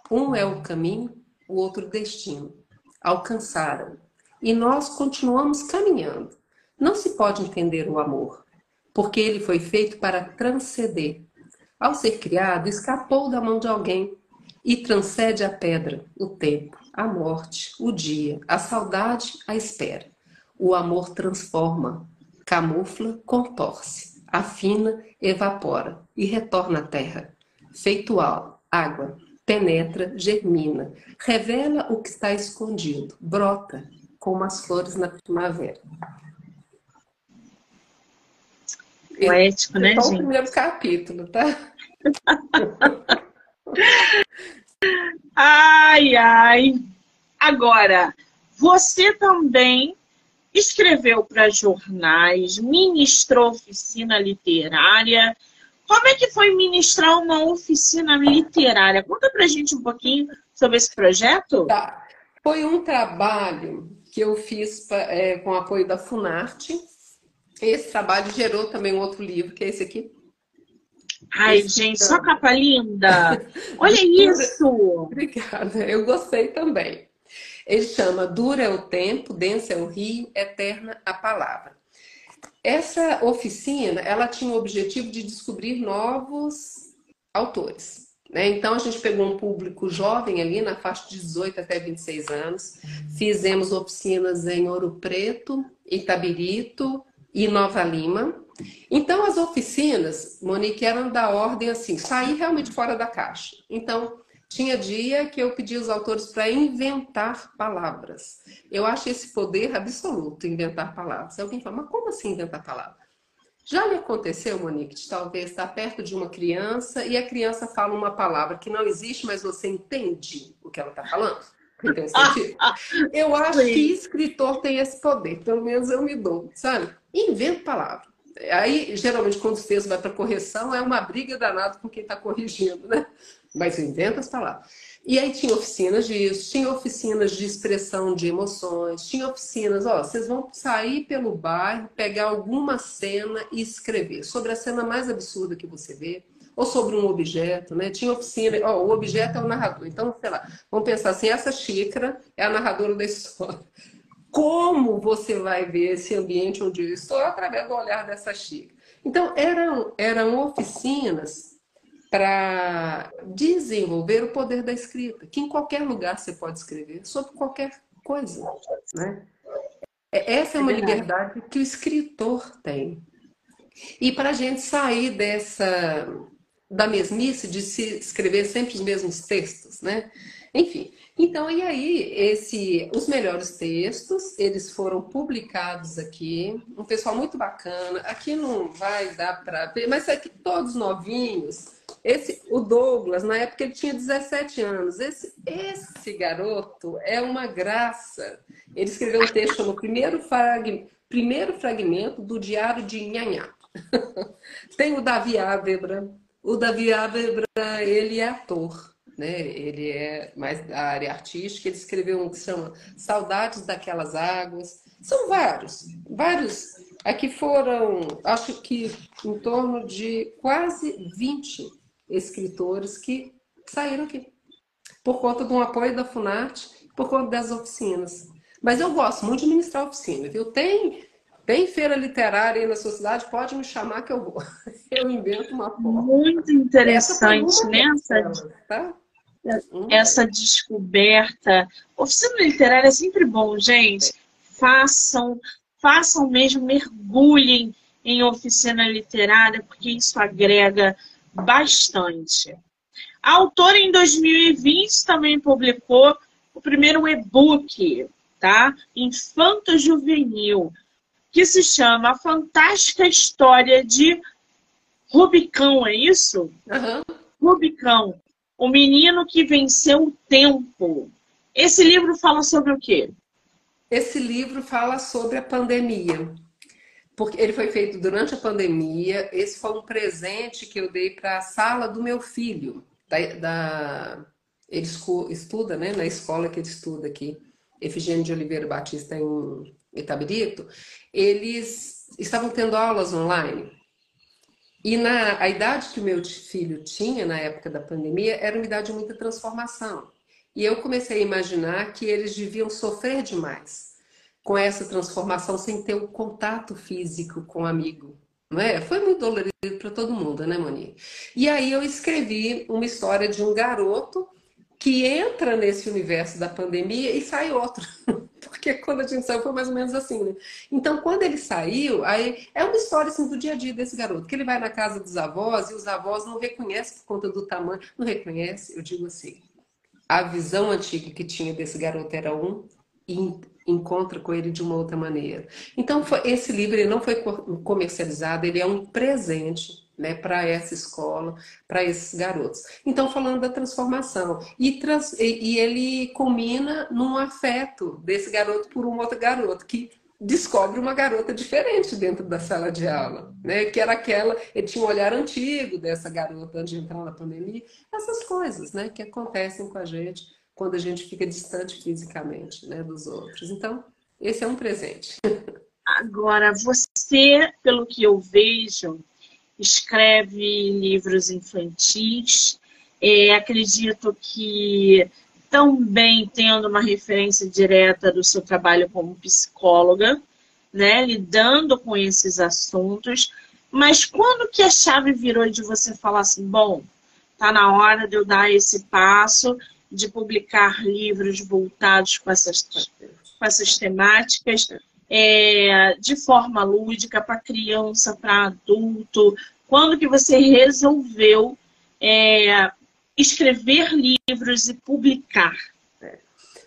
Um é o caminho, o outro o destino. Alcançaram. E nós continuamos caminhando. Não se pode entender o amor, porque ele foi feito para transcender. Ao ser criado, escapou da mão de alguém e transcende a pedra, o tempo, a morte, o dia, a saudade, a espera. O amor transforma, camufla, contorce afina, evapora e retorna à terra. Feito água, penetra, germina, revela o que está escondido, brota como as flores na primavera. Poético, né, gente? É o primeiro capítulo, tá? ai, ai. Agora, você também escreveu para jornais, ministrou oficina literária. Como é que foi ministrar uma oficina literária? Conta para gente um pouquinho sobre esse projeto. Tá. Foi um trabalho que eu fiz é, com apoio da Funarte. Esse trabalho gerou também um outro livro, que é esse aqui. Ai, gente, só capa linda! Olha isso! Obrigada, eu gostei também. Ele chama Dura é o tempo, densa é o rio, eterna a palavra. Essa oficina, ela tinha o objetivo de descobrir novos autores. Né? Então, a gente pegou um público jovem ali, na faixa de 18 até 26 anos. Fizemos oficinas em Ouro Preto, Itabirito e Nova Lima. Então, as oficinas, Monique, eram da ordem assim, sair realmente fora da caixa. Então, tinha dia que eu pedi os autores para inventar palavras. Eu acho esse poder absoluto, inventar palavras. Alguém fala, mas como assim inventar palavras? Já lhe aconteceu, Monique, de talvez estar perto de uma criança e a criança fala uma palavra que não existe, mas você entende o que ela está falando? Sentido? Eu acho que escritor tem esse poder, pelo menos eu me dou, sabe? Invento palavra. Aí, geralmente, quando o texto vai para correção, é uma briga danada com quem está corrigindo, né? Mas inventa as palavras. E aí tinha oficinas disso, tinha oficinas de expressão de emoções, tinha oficinas, ó, vocês vão sair pelo bairro, pegar alguma cena e escrever sobre a cena mais absurda que você vê, ou sobre um objeto, né? Tinha oficina, ó, o objeto é o narrador. Então, sei lá, vamos pensar assim, essa xícara é a narradora da história. Como você vai ver esse ambiente onde eu estou através do olhar dessa xícara? Então, eram, eram oficinas para desenvolver o poder da escrita, que em qualquer lugar você pode escrever sobre qualquer coisa, né? É, essa é uma liberdade que o escritor tem. E para a gente sair dessa da mesmice de se escrever sempre os mesmos textos, né? Enfim, então e aí esse os melhores textos eles foram publicados aqui, um pessoal muito bacana. Aqui não vai dar para ver, mas aqui todos novinhos esse, o Douglas, na época ele tinha 17 anos. Esse, esse garoto é uma graça. Ele escreveu um texto no primeiro, frag, primeiro fragmento do Diário de Nhanhá. Tem o Davi Ávebra. O Davi Ávebra, ele é ator. Né? Ele é mais da área artística. Ele escreveu um que se chama Saudades daquelas Águas. São vários, vários. Aqui foram, acho que em torno de quase 20 escritores que saíram aqui. Por conta de um apoio da Funarte, por conta das oficinas. Mas eu gosto muito de ministrar oficina, viu? Tem, tem feira literária aí na sua cidade, pode me chamar que eu vou. Eu invento uma forma. Muito interessante, né? Essa, tá? Essa descoberta. Oficina literária é sempre bom, gente. Façam, façam mesmo, mergulhem em oficina literária, porque isso agrega bastante. A autora, em 2020, também publicou o primeiro e-book, tá? Infanto Juvenil, que se chama A Fantástica História de Rubicão, é isso? Uhum. Rubicão, o menino que venceu o tempo. Esse livro fala sobre o quê? Esse livro fala sobre a pandemia porque ele foi feito durante a pandemia. Esse foi um presente que eu dei para a sala do meu filho. Da, da, ele estuda né, na escola que ele estuda aqui, Efigênio de Oliveira Batista, em Itabirito. Eles estavam tendo aulas online. E na a idade que o meu filho tinha na época da pandemia era uma idade de muita transformação. E eu comecei a imaginar que eles deviam sofrer demais com essa transformação sem ter o contato físico com o amigo. Não é? Foi muito dolorido para todo mundo, né, Moni? E aí eu escrevi uma história de um garoto que entra nesse universo da pandemia e sai outro. Porque quando a gente saiu foi mais ou menos assim, né? Então, quando ele saiu, aí é uma história assim, do dia a dia desse garoto, que ele vai na casa dos avós e os avós não reconhecem por conta do tamanho. Não reconhece, eu digo assim. A visão antiga que tinha desse garoto era um, e encontra com ele de uma outra maneira. Então, foi, esse livro ele não foi comercializado, ele é um presente né, para essa escola, para esses garotos. Então, falando da transformação. E, trans, e, e, ele culmina num afeto desse garoto por um outro garoto, que descobre uma garota diferente dentro da sala de aula, né? Que era aquela, ele tinha um olhar antigo dessa garota antes de entrar na pandemia. Essas coisas, né, que acontecem com a gente quando a gente fica distante fisicamente né, dos outros. Então, Esse é um presente. Agora, você, pelo que eu vejo, escreve livros infantis. É, acredito que também tendo uma referência direta do seu trabalho como psicóloga, né, lidando com esses assuntos. Mas quando que a chave virou de você falar assim, bom, tá na hora de eu dar esse passo de publicar livros voltados com essas, com essas temáticas é, de forma lúdica para criança, para adulto? Quando que você resolveu é, escrever livros e publicar?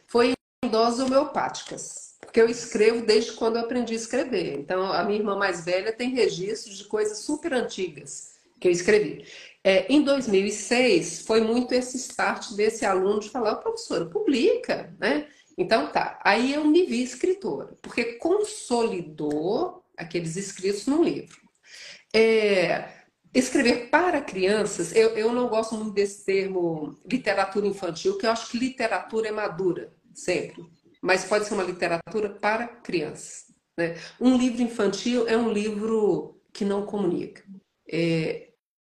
Foi em doses homeopáticas, porque eu escrevo desde quando eu aprendi a escrever. Então, a minha irmã mais velha tem registros de coisas super antigas que eu escrevi. É, em 2006, foi muito esse start desse aluno de falar, professora, publica, né? Então tá, aí eu me vi escritora, porque consolidou aqueles escritos num livro. É, escrever para crianças, eu, eu não gosto muito desse termo literatura infantil, que eu acho que literatura é madura, sempre. Mas pode ser uma literatura para crianças. Né? Um livro infantil é um livro que não comunica. É,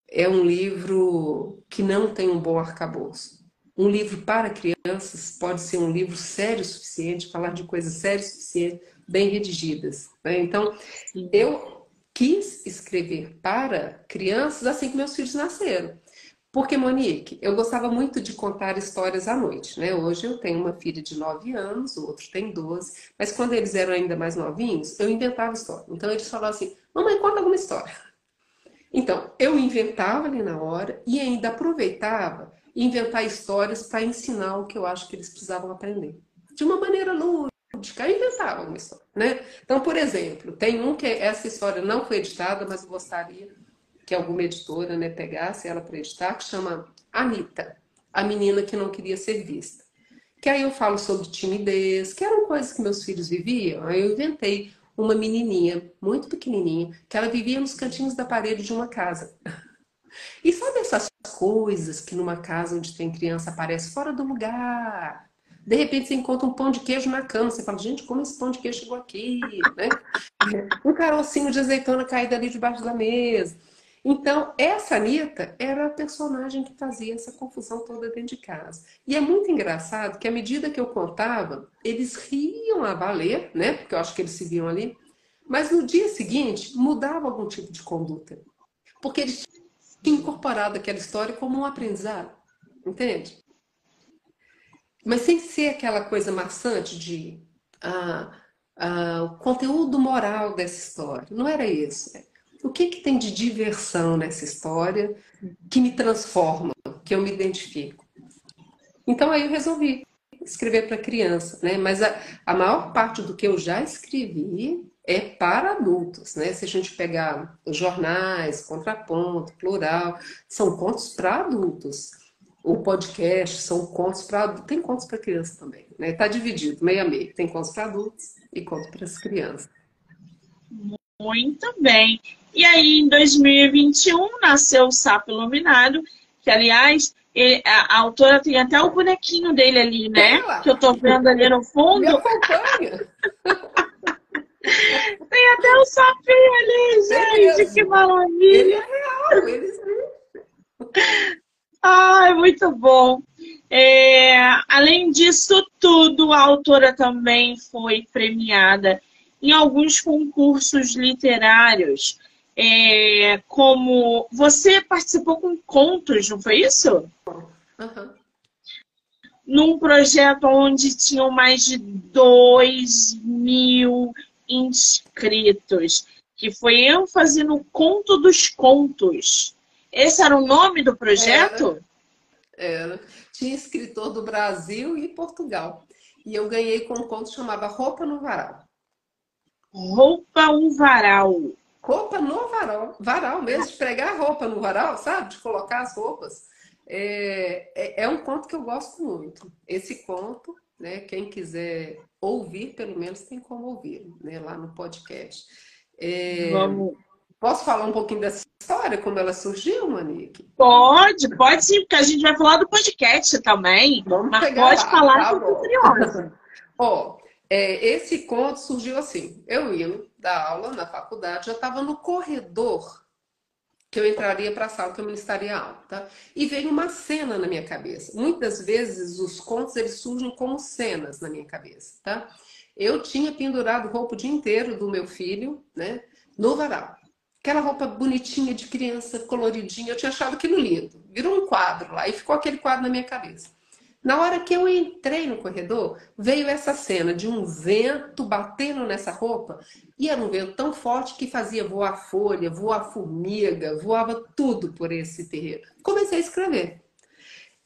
é um livro que não tem um bom arcabouço. Um livro para crianças pode ser um livro sério o suficiente, falar de coisas sérias o suficiente, bem redigidas. Né? Então, eu quis escrever para crianças assim que meus filhos nasceram. Porque, Monique, eu gostava muito de contar histórias à noite, né? Hoje eu tenho uma filha de 9 anos, o outro tem 12, mas quando eles eram ainda mais novinhos, eu inventava história. Então eles falavam assim: mamãe, conta alguma história. Então, eu inventava ali na hora e ainda aproveitava inventar histórias para ensinar o que eu acho que eles precisavam aprender. De uma maneira lúdica inventava uma história, né? Então, por exemplo, tem um que essa história não foi editada, mas gostaria que alguma editora né, pegasse ela para editar, que chama Anitta, a menina que não queria ser vista. Que aí eu falo sobre timidez, que eram coisas que meus filhos viviam. Aí eu inventei uma menininha, muito pequenininha, que ela vivia nos cantinhos da parede de uma casa. E sabe essas coisas que numa casa onde tem criança aparece fora do lugar? De repente você encontra um pão de queijo na cama. Você fala, gente, como esse pão de queijo chegou aqui? Né? Um carocinho de azeitona caído ali debaixo da mesa. Então, essa Anitta era a personagem que fazia essa confusão toda dentro de casa. E é muito engraçado que, à medida que eu contava, eles riam a valer, né? Porque eu acho que eles se viam ali. Mas no dia seguinte, mudava algum tipo de conduta. Porque eles incorporado aquela história como um aprendizado. Entende? mas sem ser aquela coisa maçante de ah, ah, o conteúdo moral dessa história. Não era isso. O que, que tem de diversão nessa história que me transforma, que eu me identifico? Então aí eu resolvi escrever para criança, né? Mas a, a maior parte do que eu já escrevi é para adultos, né? Se a gente pegar os jornais, contraponto, plural, são contos para adultos o podcast são contos para tem contos para criança também, né? Tá dividido meio a meio, tem contos para adultos e contos para as crianças. Muito bem. E aí, em 2021, nasceu o Sapo Iluminado, que, aliás, ele, a, a, autora tem até o bonequinho dele ali, né? Ela. Que eu tô vendo ali no fundo. Me acompanha. tem até o sapinho ali, gente, que maravilha. Ele é real, ele existe. Ai, muito bom. É, além disso tudo, a autora também foi premiada em alguns concursos literários. É, como você participou com contos, não foi isso? Uhum. Num projeto onde tinham mais de 2 mil inscritos, que foi ênfase no conto dos contos. Esse era o nome do projeto? Era. era. Tinha escritor do Brasil e Portugal. E eu ganhei com um conto que chamava Roupa no Varal. Roupa no Varal. Roupa no varal. Varal mesmo, de pregar roupa no varal, sabe? De colocar as roupas. É, é, é um conto que eu gosto muito. Esse conto, né? Quem quiser ouvir, pelo menos tem como ouvir, né? Lá no podcast. É, Vamos, Posso falar um pouquinho dessa história, como ela surgiu, Monique? Pode, pode sim, porque a gente vai falar do podcast também. Vamos mas pode lá, falar, tá que eu curiosa. Ó, É, esse conto surgiu assim. Eu indo dar aula na faculdade, já estava no corredor que eu entraria para a sala que eu ministraria aula, tá? E veio uma cena na minha cabeça. Muitas vezes os contos eles surgem como cenas na minha cabeça, tá? Eu tinha pendurado roupa o dia inteiro do meu filho, né, no varal. Aquela roupa bonitinha de criança, coloridinha, eu tinha achado aquilo lindo. Virou um quadro lá e ficou aquele quadro na minha cabeça. Na hora que eu entrei no corredor, veio essa cena de um vento batendo nessa roupa, e era um vento tão forte que fazia voar folha, voar formiga, voava tudo por esse terreiro. Comecei a escrever.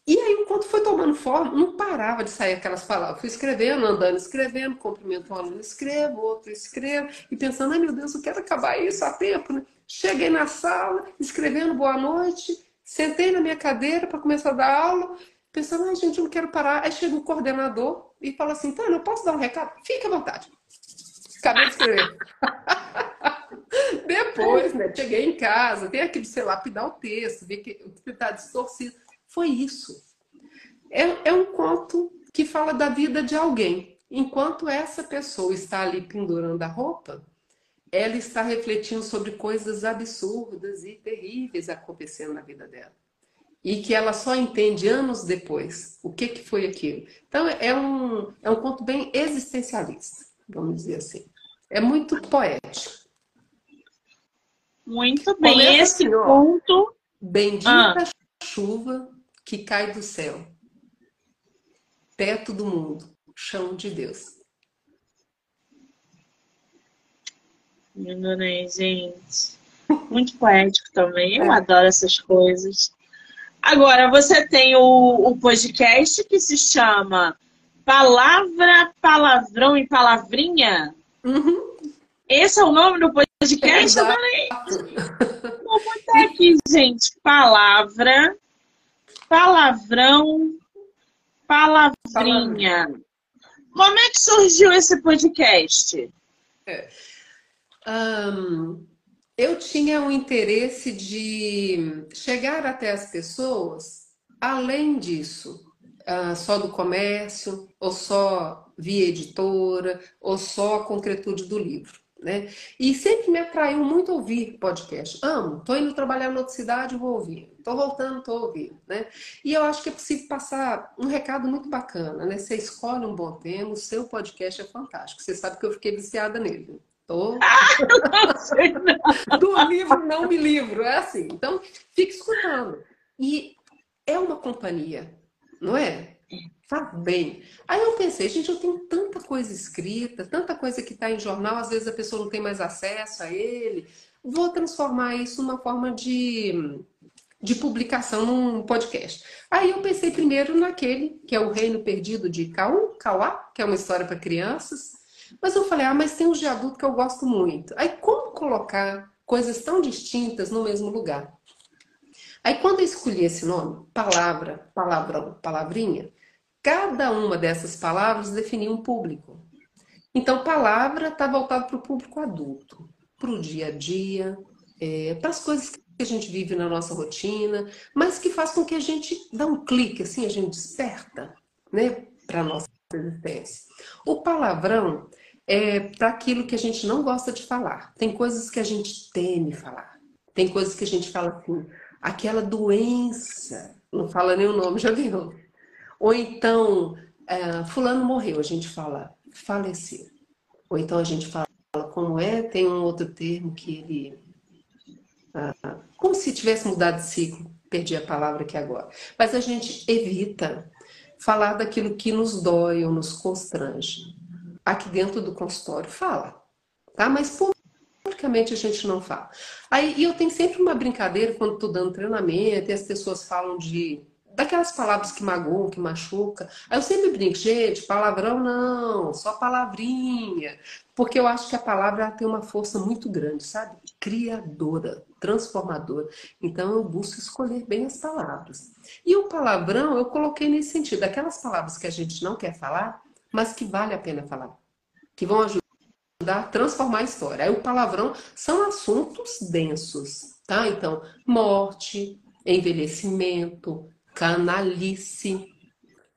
E aí, enquanto foi tomando forma, não parava de sair aquelas palavras. Fui escrevendo, andando, escrevendo, cumprimento um aluno, escrevo, outro escrevo, e pensando, ai meu Deus, eu quero acabar isso há tempo. Né? Cheguei na sala, escrevendo boa noite, sentei na minha cadeira para começar a dar aula, pensando, ai gente, eu não quero parar. Aí chega o coordenador e fala assim, Tânia, eu posso dar um recado? Fique à vontade. Acabei de escrever. Depois, né, cheguei em casa, tem aqui, sei lá, lapidar o texto, ver que está distorcido. Foi isso. É, é um conto que fala da vida de alguém. Enquanto essa pessoa está ali pendurando a roupa, ela está refletindo sobre coisas absurdas e terríveis acontecendo na vida dela. E que ela só entende anos depois o que, que foi aquilo. Então, é um, é um conto bem existencialista, vamos dizer assim. É muito poético. Muito bem. Começa Esse assim, conto. Bendita ah. chuva que cai do céu, teto do mundo, chão de Deus. Adorei, gente. Muito poético também. Eu é. adoro essas coisas. Agora, você tem o, o podcast que se chama Palavra, Palavrão e Palavrinha. Uhum. Esse é o nome do podcast? É. Vou botar aqui, gente. Palavra, palavrão, palavrinha. Como é que surgiu esse podcast? É. Um, eu tinha o interesse de chegar até as pessoas além disso, uh, só do comércio, ou só via editora, ou só a concretude do livro. Né? E sempre me atraiu muito ouvir podcast. Amo, tô indo trabalhar em outra cidade, vou ouvir. Tô voltando, tô ouvindo, né? E eu acho que é possível passar um recado muito bacana, né? Você escolhe um bom tema, o seu podcast é fantástico. Você sabe que eu fiquei viciada nele. Tô... Do livro não me livro, é assim. Então, fique escutando. E é uma companhia, não é? Faz bem. Aí eu pensei, gente, eu tenho tanta coisa escrita, tanta coisa que está em jornal, às vezes a pessoa não tem mais acesso a ele. Vou transformar isso numa forma de, de publicação num podcast. Aí eu pensei primeiro naquele, que é o Reino Perdido de Cau, Cauá, que é uma história para crianças. Mas eu falei, ah, mas tem os de adulto que eu gosto muito. Aí como colocar coisas tão distintas no mesmo lugar? Aí quando eu escolhi esse nome, palavra, palavrão, palavrinha, Cada uma dessas palavras definia um público. Então, palavra está voltado para o público adulto, para o dia a dia, é, para as coisas que a gente vive na nossa rotina, mas que faz com que a gente dá um clique, assim, a gente desperta né, para a nossa existência. O palavrão é para aquilo que a gente não gosta de falar. Tem coisas que a gente teme falar. Tem coisas que a gente fala assim, aquela doença, não fala nem o nome, já viu? Ou então, é, fulano morreu, a gente fala faleceu. Ou então a gente fala como é, tem um outro termo que ele. Ah, como se tivesse mudado de ciclo, perdi a palavra aqui agora. Mas a gente evita falar daquilo que nos dói ou nos constrange. Aqui dentro do consultório fala, tá? Mas publicamente a gente não fala. Aí e eu tenho sempre uma brincadeira quando estou dando treinamento e as pessoas falam de daquelas palavras que magoam, que machuca. Aí eu sempre brinco, gente, palavrão não, só palavrinha. Porque eu acho que a palavra tem uma força muito grande, sabe? Criadora, transformadora. Então eu busco escolher bem as palavras. E o palavrão eu coloquei nesse sentido, aquelas palavras que a gente não quer falar, mas que vale a pena falar, que vão ajudar a transformar a história. Aí o palavrão são assuntos densos, tá? Então, morte, envelhecimento, canalice,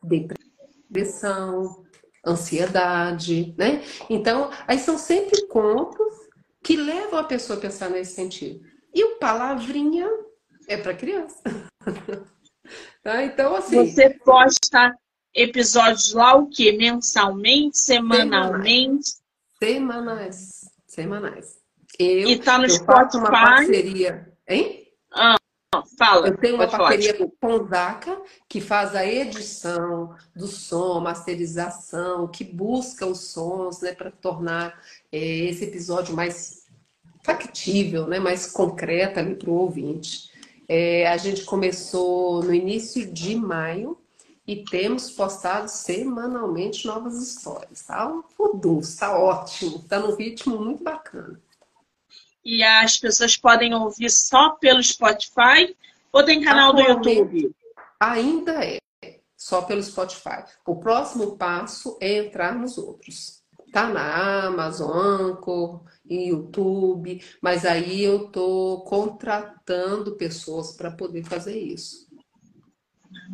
depressão, ansiedade, né? Então, aí são sempre contos que levam a pessoa a pensar nesse sentido. E o palavrinha é para criança. tá? Então, assim. Você posta episódios lá o quê? Mensalmente, semanalmente? Semanais. Semanais. Eu, e tá no eu Spotify. uma parceria. Hein? Ah, fala. Eu tenho uma parceria com o Zaca, que faz a edição do som, masterização, que busca os sons, né, para tornar é, esse episódio mais factível, né, mais concreto ali para o ouvinte. É, a gente começou no início de maio e temos postado semanalmente novas histórias. Tá um furdunço, tá ótimo, tá num ritmo muito bacana. E as pessoas podem ouvir só pelo Spotify ou tem canal do YouTube? Ainda é só pelo Spotify. O próximo passo é entrar nos outros. Tá na Amazon, Anchor, YouTube, mas aí eu tô contratando pessoas para poder fazer isso.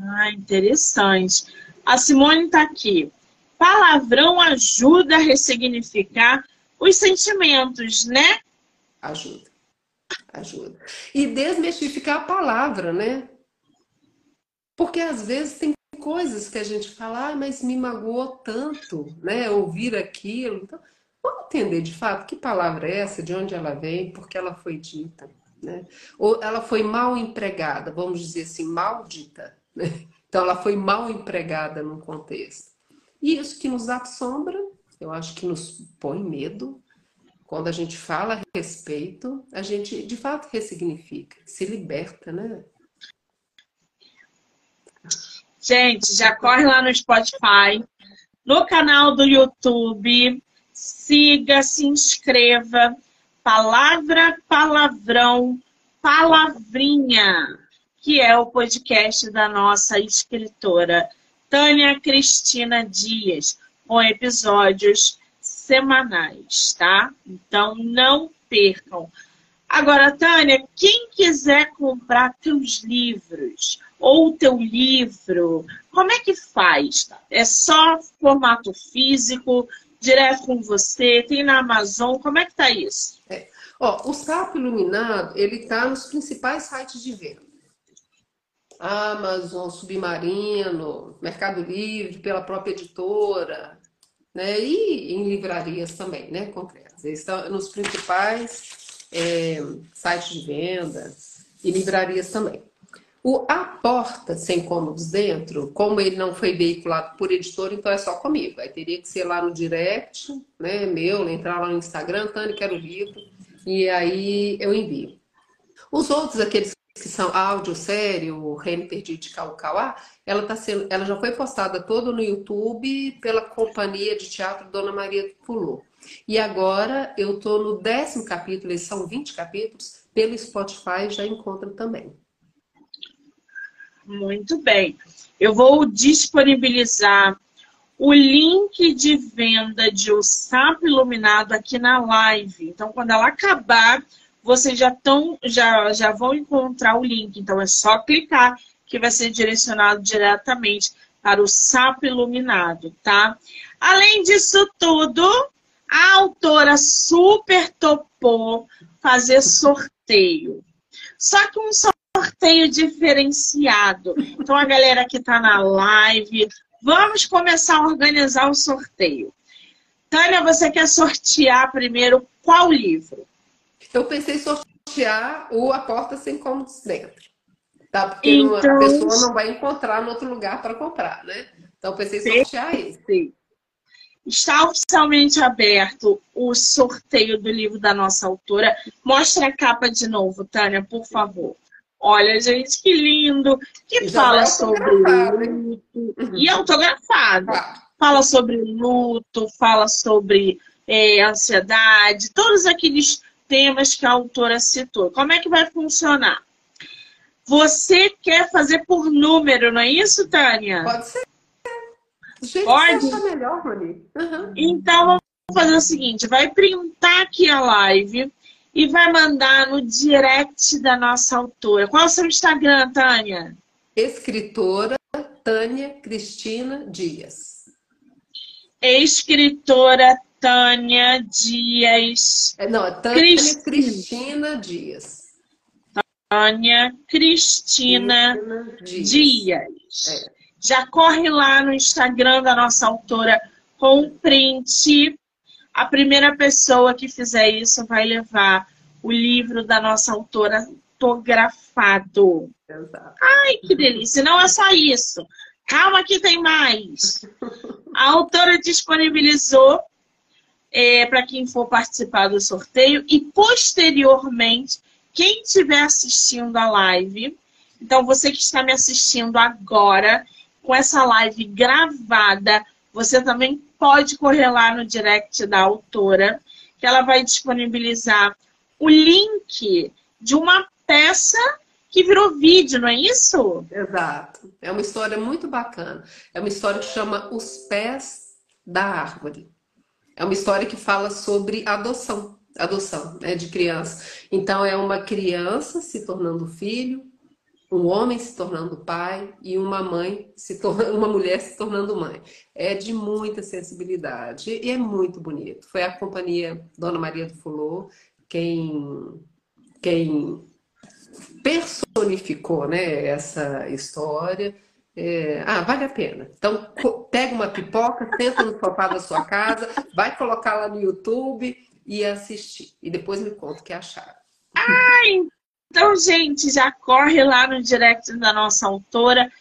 Ah, interessante. A Simone está aqui. Palavrão ajuda a ressignificar os sentimentos, né? Ajuda. Ajuda. E desmistificar a palavra, né? Porque às vezes tem coisas que a gente fala, ah, mas me magoou tanto, né? Ouvir aquilo. Então, vamos entender de fato que palavra é essa, de onde ela vem, por que ela foi dita. Né? Ou ela foi mal empregada, vamos dizer assim, maldita. Então, ela foi mal empregada num contexto. E isso que nos assombra, eu acho que nos põe medo. Quando a gente fala a respeito, a gente de fato ressignifica, se liberta, né? Gente, já corre lá no Spotify, no canal do YouTube, siga, se inscreva. Palavra, palavrão, palavrinha que é o podcast da nossa escritora Tânia Cristina Dias, com episódios semanais, tá? Então não percam. Agora, Tânia, quem quiser comprar teus livros ou teu livro, como é que faz? Tá? É só formato físico, direto com você? Tem na Amazon? Como é que tá isso? É. Ó, o Sapo Iluminado, ele tá nos principais sites de venda. Amazon, Submarino, Mercado Livre, pela própria editora, né? E em livrarias também, né? Concretas. Eles estão nos principais é, sites de venda e livrarias também. O A Porta Sem Cômodos Dentro, como ele não foi veiculado por editor, então é só comigo. Aí teria que ser lá no direct, né, meu, entrar lá no Instagram, Tânia, quero o livro, e aí eu envio. Os outros, aqueles que são áudio, série, o Reino Perdido de Caucauá, ela, tá sendo, ela já foi postada toda no YouTube pela Companhia de Teatro Dona Maria Pulou. E agora eu estou no décimo capítulo, eles são 20 capítulos, pelo Spotify já encontra também. Muito bem. Eu vou disponibilizar o link de venda de O Sapo Iluminado aqui na live. Então, quando ela acabar, vocês já, tão, já, já vão encontrar o link. Então é só clicar que vai ser direcionado diretamente para o Sapo Iluminado, tá? Além disso tudo, a autora super topou fazer sorteio. Só que um sorteio diferenciado. Então a galera que está na live, vamos começar a organizar o sorteio. Tânia, você quer sortear primeiro qual livro? Eu pensei em sortear o A Porta Sem Cômodos Dentro. Tá? Porque então... a pessoa não vai encontrar no outro lugar para comprar, né? Então eu pensei em sortear esse. Sim. Está oficialmente aberto o sorteio do livro da nossa autora. Mostra a capa de novo, Tânia, por favor. Olha, gente, que lindo! Que fala sobre luto. Uhum. E autografado. Fala sobre luto, fala sobre é, ansiedade, todos aqueles temas que a autora citou. Como é que vai funcionar? Você quer fazer por número, não é isso, Tânia? Pode ser. Gente, Pode? melhor, Rony. Uhum. Então, vamos fazer o seguinte: vai printar aqui a live e vai mandar no direct da nossa autora. Qual é o seu Instagram, Tânia? Escritora Tânia Cristina Dias. escritora Tânia Dias. É, não, é Tânia Cristina, Cristina Dias. Tânia Cristina, Cristina Dias. Dias. É. Já corre lá no Instagram da nossa autora com print. A primeira pessoa que fizer isso vai levar o livro da nossa autora autografado. Exato. Ai, que delícia! Não é só isso. Calma que tem mais. A autora disponibilizou é, para quem for participar do sorteio e posteriormente, quem estiver assistindo a live, então você que está me assistindo agora, com essa live gravada, você também pode correr lá no direct da autora, que ela vai disponibilizar o link de uma peça que virou vídeo, não é isso? Exato. É uma história muito bacana. É uma história que chama Os Pés da Árvore. É uma história que fala sobre adoção, adoção né, de criança. Então é uma criança se tornando filho, um homem se tornando pai e uma mãe se tornando, uma mulher se tornando mãe. É de muita sensibilidade e é muito bonito. Foi a companhia Dona Maria do Fulô quem quem personificou né, essa história. É, ah, vale a pena. Então, pega uma pipoca, senta no sofá da sua casa, vai colocar lá no YouTube e assistir. E depois me conta o que acharam. Ai, então, gente, já corre lá no direct da nossa autora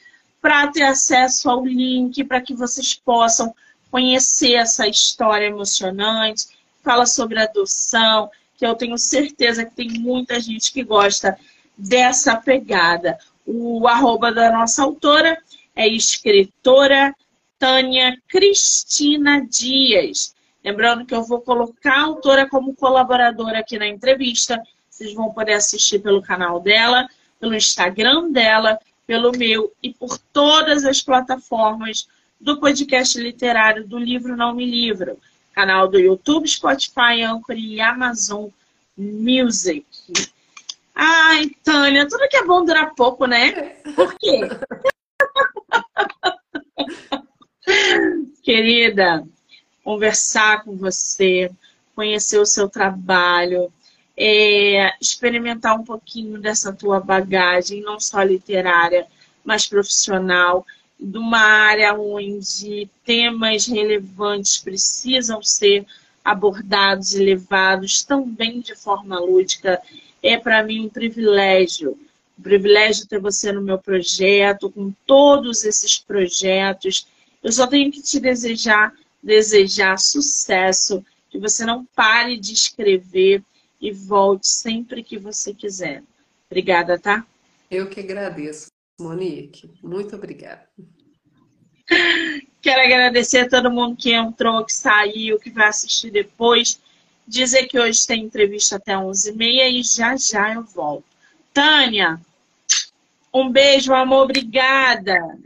para ter acesso ao link, para que vocês possam conhecer essa história emocionante. Fala sobre adoção, que eu tenho certeza que tem muita gente que gosta dessa pegada. O arroba da nossa autora é escritora Tânia Cristina Dias. Lembrando que eu vou colocar a autora como colaboradora aqui na entrevista. Vocês vão poder assistir pelo canal dela, pelo Instagram dela, pelo meu e por todas as plataformas do podcast literário do Livro Não Me Livro. Canal do YouTube, Spotify, Anchor e Amazon Music. Ai, Tânia, tudo que é bom dura pouco, né? Por quê? Querida, conversar com você, conhecer o seu trabalho, é, experimentar um pouquinho dessa tua bagagem, não só literária, mas profissional, de uma área onde temas relevantes precisam ser abordados e levados também de forma lúdica. É para mim um privilégio um privilégio ter você no meu projeto, com todos esses projetos. Eu só tenho que te desejar, desejar sucesso, que você não pare de escrever e volte sempre que você quiser. Obrigada, tá? Eu que agradeço, Monique. Muito obrigada. Quero agradecer a todo mundo que entrou, que saiu, que vai assistir depois. Dizer que hoje tem entrevista até 11h30 e já já eu volto. Tânia, um beijo, amor, obrigada.